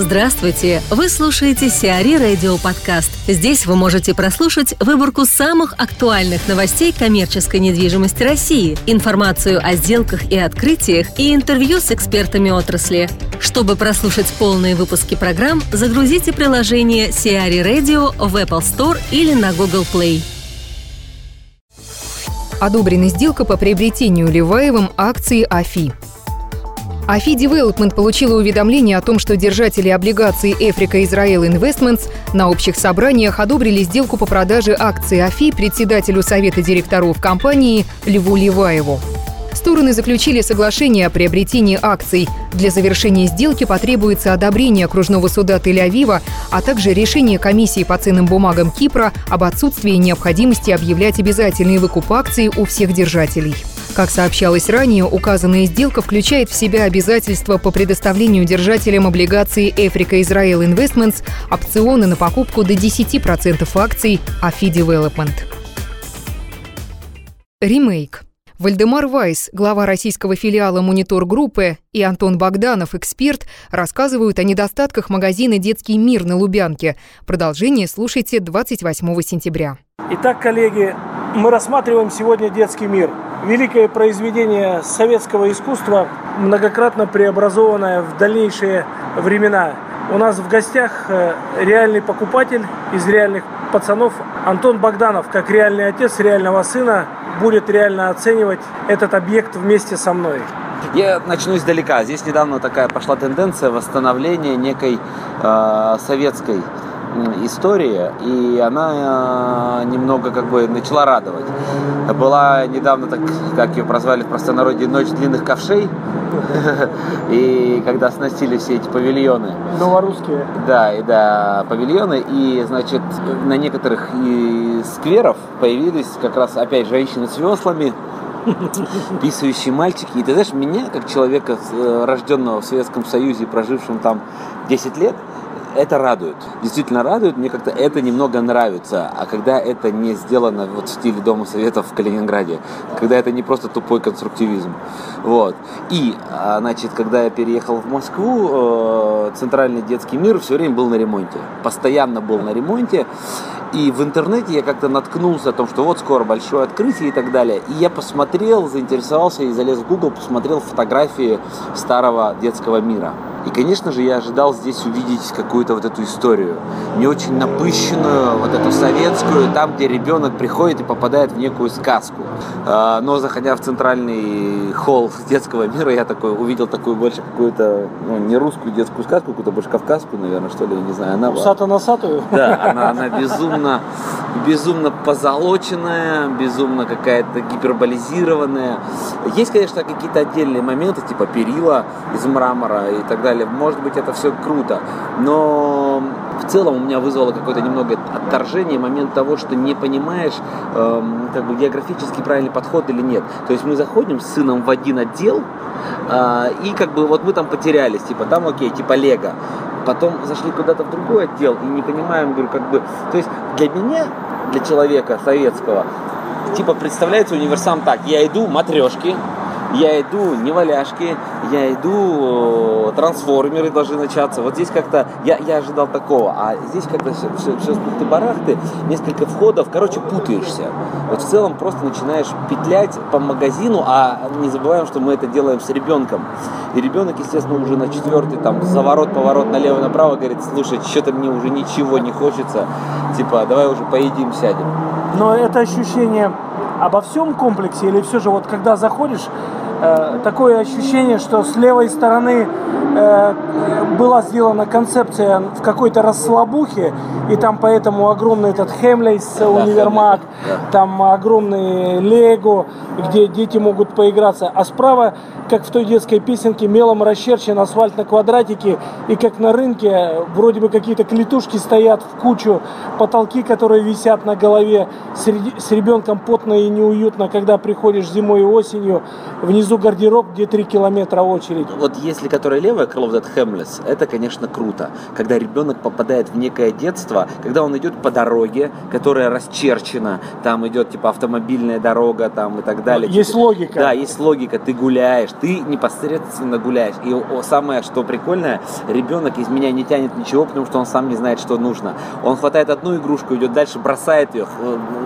Здравствуйте! Вы слушаете Сиари Радио Подкаст. Здесь вы можете прослушать выборку самых актуальных новостей коммерческой недвижимости России, информацию о сделках и открытиях и интервью с экспертами отрасли. Чтобы прослушать полные выпуски программ, загрузите приложение Сиари Radio в Apple Store или на Google Play. Одобрена сделка по приобретению Леваевым акции АФИ. АФИ Development получила уведомление о том, что держатели облигаций Africa Israel Investments на общих собраниях одобрили сделку по продаже акций АФИ председателю Совета директоров компании Льву Леваеву. Стороны заключили соглашение о приобретении акций. Для завершения сделки потребуется одобрение окружного суда Тель-Авива, а также решение комиссии по ценным бумагам Кипра об отсутствии необходимости объявлять обязательный выкуп акций у всех держателей. Как сообщалось ранее, указанная сделка включает в себя обязательства по предоставлению держателям облигаций Africa Israel Investments опционы на покупку до 10% акций AFI Development. Ремейк. Вальдемар Вайс, глава российского филиала «Монитор Группы», и Антон Богданов, эксперт, рассказывают о недостатках магазина «Детский мир» на Лубянке. Продолжение слушайте 28 сентября. Итак, коллеги, мы рассматриваем сегодня «Детский мир» – великое произведение советского искусства, многократно преобразованное в дальнейшие времена. У нас в гостях э, реальный покупатель из реальных пацанов Антон Богданов, как реальный отец реального сына, будет реально оценивать этот объект вместе со мной. Я начну издалека. Здесь недавно такая пошла тенденция восстановления некой э, советской истории, и она э, немного как бы начала радовать. Была недавно, так как ее прозвали в простонародье, ночь длинных ковшей, и когда сносили все эти павильоны. Новорусские. Да, и да, павильоны, и, значит, на некоторых из скверов появились как раз опять женщины с веслами, писающие мальчики. И ты знаешь, меня, как человека, э, рожденного в Советском Союзе, прожившим там 10 лет, это радует. Действительно радует. Мне как-то это немного нравится. А когда это не сделано вот в стиле Дома Советов в Калининграде, когда это не просто тупой конструктивизм. Вот. И, а, значит, когда я переехал в Москву, э, центральный детский мир все время был на ремонте. Постоянно был на ремонте. И в интернете я как-то наткнулся о том, что вот скоро большое открытие и так далее. И я посмотрел, заинтересовался и залез в Google, посмотрел фотографии старого детского мира. И, конечно же, я ожидал здесь увидеть какую-то вот эту историю, не очень напыщенную, вот эту советскую, там, где ребенок приходит и попадает в некую сказку. А, но, заходя в центральный холл детского мира, я такой увидел такую больше какую-то, ну, не русскую детскую сказку, какую-то больше кавказскую, наверное, что ли, я не знаю. Она Усато-носатую? Да, она, она безумно, безумно позолоченная, безумно какая-то гиперболизированная. Есть, конечно, какие-то отдельные моменты, типа перила из мрамора и так далее, далее. Может быть, это все круто, но в целом у меня вызвало какое-то немного отторжение момент того, что не понимаешь, эм, как бы географически правильный подход или нет. То есть мы заходим с сыном в один отдел, э, и как бы вот мы там потерялись, типа там окей, типа Лего. Потом зашли куда-то в другой отдел и не понимаем, говорю, как бы, то есть для меня, для человека советского, типа представляется универсам так, я иду матрешки, я иду не валяшки, я иду, э, трансформеры должны начаться. Вот здесь как-то, я, я ожидал такого, а здесь как-то все, все, все ты барахты, несколько входов, короче, путаешься. Вот в целом просто начинаешь петлять по магазину, а не забываем, что мы это делаем с ребенком. И ребенок, естественно, уже на четвертый, там, заворот, поворот налево-направо, говорит, слушай, что-то мне уже ничего не хочется, типа, давай уже поедим, сядем. Но это ощущение обо всем комплексе или все же вот когда заходишь, э, такое ощущение, что с левой стороны э, была сделана концепция в какой-то расслабухе, и там поэтому огромный этот Хемлейс да, универмаг, да. там огромный Лего, где дети могут поиграться, а справа, как в той детской песенке, мелом расчерчен асфальт на квадратике, и как на рынке, вроде бы какие-то клетушки стоят в кучу, потолки, которые висят на голове, с, ребенком потно и неуютно, когда приходишь зимой и осенью, внизу гардероб, где 3 километра очередь. Вот если которое левое крыло, вот этот Хемлес, это, конечно, круто, когда ребенок попадает в некое детство, когда он идет по дороге, которая расчерчена, там идет типа автомобильная дорога там и так далее. Есть типа, логика. Да, есть логика, ты гуляешь, ты непосредственно гуляешь. И самое, что прикольное, ребенок из меня не тянет ничего, потому что он сам не знает, что нужно. Он хватает одну игрушку, идет дальше, бросает ее,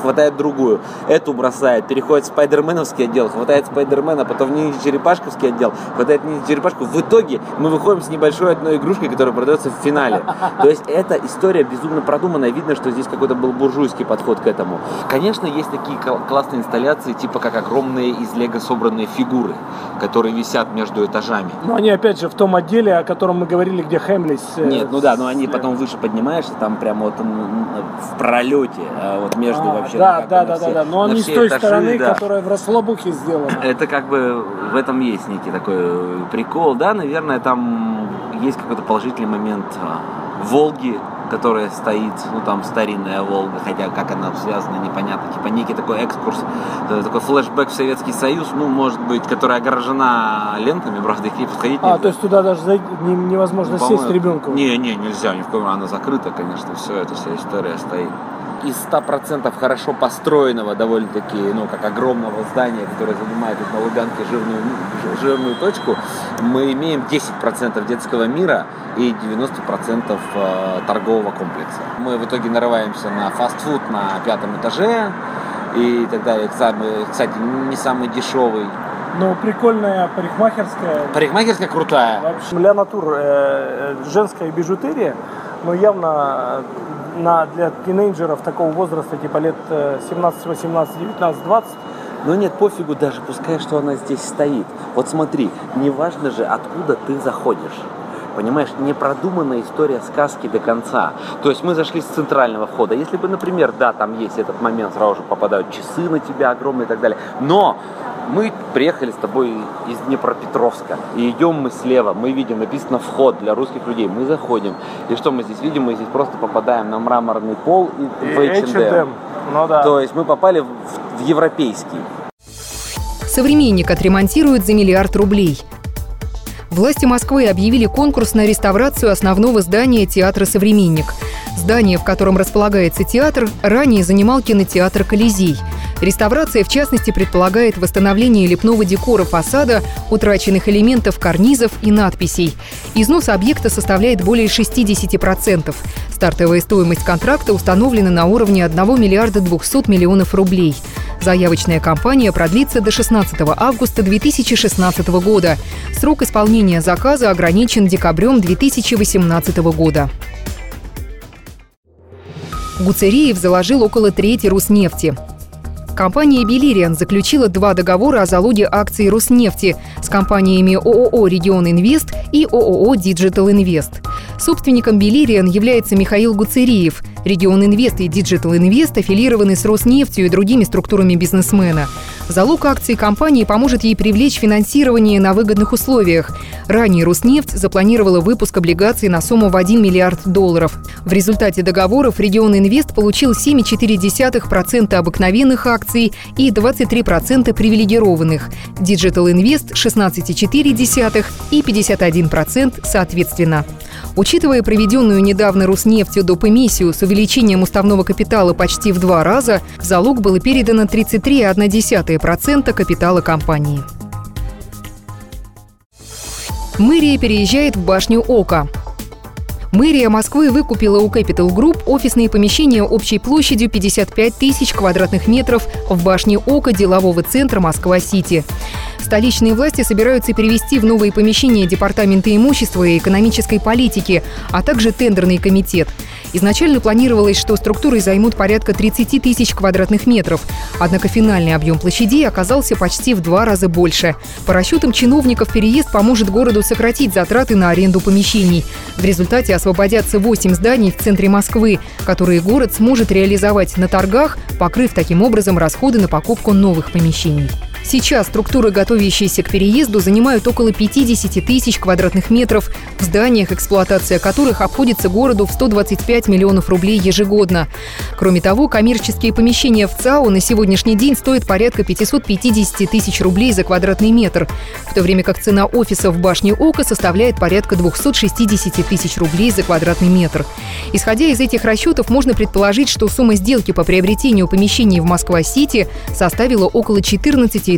хватает другую, эту бросает, переходит в спайдерменовский отдел, хватает спайдермена, потом в ниндзя-черепашковский отдел, хватает ниндзя-черепашку. В итоге мы выходим с небольшой одной игрушкой, которая продается в финале. То есть эта история безумно продуманная. Видно, что здесь какой-то был буржуйский подход к этому. Конечно, есть такие классные инсталляции, типа как огромные из лего собранные фигуры, которые висят между этажами. Но они опять же в том отделе, о котором мы говорили, где Хемлис. Э, Нет, ну да, но они потом выше поднимаешься, там прямо вот в пролете, а вот между а, вообще. Да, да, да, да, да. Но они с той этажи, стороны, да. которая в Рослобухе сделана. Это как бы в этом есть некий такой прикол, да, наверное, там есть какой-то положительный момент а, Волги, которая стоит, ну там старинная Волга, хотя как она связана, непонятно, типа некий такой экскурс, э, такой флешбэк в Советский Союз, ну, может быть, которая огорожена лентами, правда, их не подходить А, то есть туда даже невозможно ну, сесть ребенку? Не, не, нельзя, ни в коем она закрыта, конечно, все, эта вся история стоит из 100% хорошо построенного довольно-таки, ну, как огромного здания, которое занимает на Луганке жирную, жирную точку, мы имеем 10% детского мира и 90% э, торгового комплекса. Мы в итоге нарываемся на фастфуд на пятом этаже и так далее. Кстати, не самый дешевый. Ну, прикольная парикмахерская. Парикмахерская крутая. Вообще, Ля Натур, э, э, женская бижутерия, но явно на, для тинейджеров такого возраста, типа лет 17, 18, 19, 20, но нет, пофигу даже, пускай, что она здесь стоит. Вот смотри, неважно же, откуда ты заходишь. Понимаешь, не продуманная история сказки до конца. То есть мы зашли с центрального входа. Если бы, например, да, там есть этот момент, сразу же попадают часы на тебя огромные и так далее. Но мы приехали с тобой из Днепропетровска, и идем мы слева, мы видим, написано «Вход для русских людей», мы заходим, и что мы здесь видим? Мы здесь просто попадаем на мраморный пол и, и в H&M. Ну, да. То есть мы попали в, в европейский. Современник отремонтируют за миллиард рублей. Власти Москвы объявили конкурс на реставрацию основного здания театра «Современник». Здание, в котором располагается театр, ранее занимал кинотеатр «Колизей». Реставрация, в частности, предполагает восстановление лепного декора фасада, утраченных элементов карнизов и надписей. Износ объекта составляет более 60%. Стартовая стоимость контракта установлена на уровне 1 миллиарда 200 миллионов рублей. Заявочная кампания продлится до 16 августа 2016 года. Срок исполнения заказа ограничен декабрем 2018 года. Гуцериев заложил около трети Русснефти. Компания «Белириан» заключила два договора о залоге акций Русснефти с компаниями ООО «Регион Инвест» и ООО «Диджитал Инвест». Собственником «Белириан» является Михаил Гуцериев. «Регион Инвест» и «Диджитал Инвест» аффилированы с Русснефтью и другими структурами бизнесмена. Залог акций компании поможет ей привлечь финансирование на выгодных условиях. Ранее Роснефть запланировала выпуск облигаций на сумму в 1 миллиард долларов. В результате договоров «Регион Инвест» получил 7,4% обыкновенных акций и 23% привилегированных. Digital Invest – 16,4% и 51% соответственно. Учитывая проведенную недавно Руснефтью доп. эмиссию с увеличением уставного капитала почти в два раза, в залог было передано 33,1% капитала компании. Мэрия переезжает в башню Ока. Мэрия Москвы выкупила у Capital Group офисные помещения общей площадью 55 тысяч квадратных метров в башне Ока делового центра Москва-Сити. Столичные власти собираются перевести в новые помещения Департамента имущества и экономической политики, а также тендерный комитет. Изначально планировалось, что структуры займут порядка 30 тысяч квадратных метров, однако финальный объем площадей оказался почти в два раза больше. По расчетам чиновников, переезд поможет городу сократить затраты на аренду помещений. В результате освободятся 8 зданий в центре Москвы, которые город сможет реализовать на торгах, покрыв таким образом расходы на покупку новых помещений. Сейчас структуры, готовящиеся к переезду, занимают около 50 тысяч квадратных метров, в зданиях, эксплуатация которых обходится городу в 125 миллионов рублей ежегодно. Кроме того, коммерческие помещения в ЦАО на сегодняшний день стоят порядка 550 тысяч рублей за квадратный метр, в то время как цена офиса в башне ОКО составляет порядка 260 тысяч рублей за квадратный метр. Исходя из этих расчетов, можно предположить, что сумма сделки по приобретению помещений в Москва-Сити составила около 14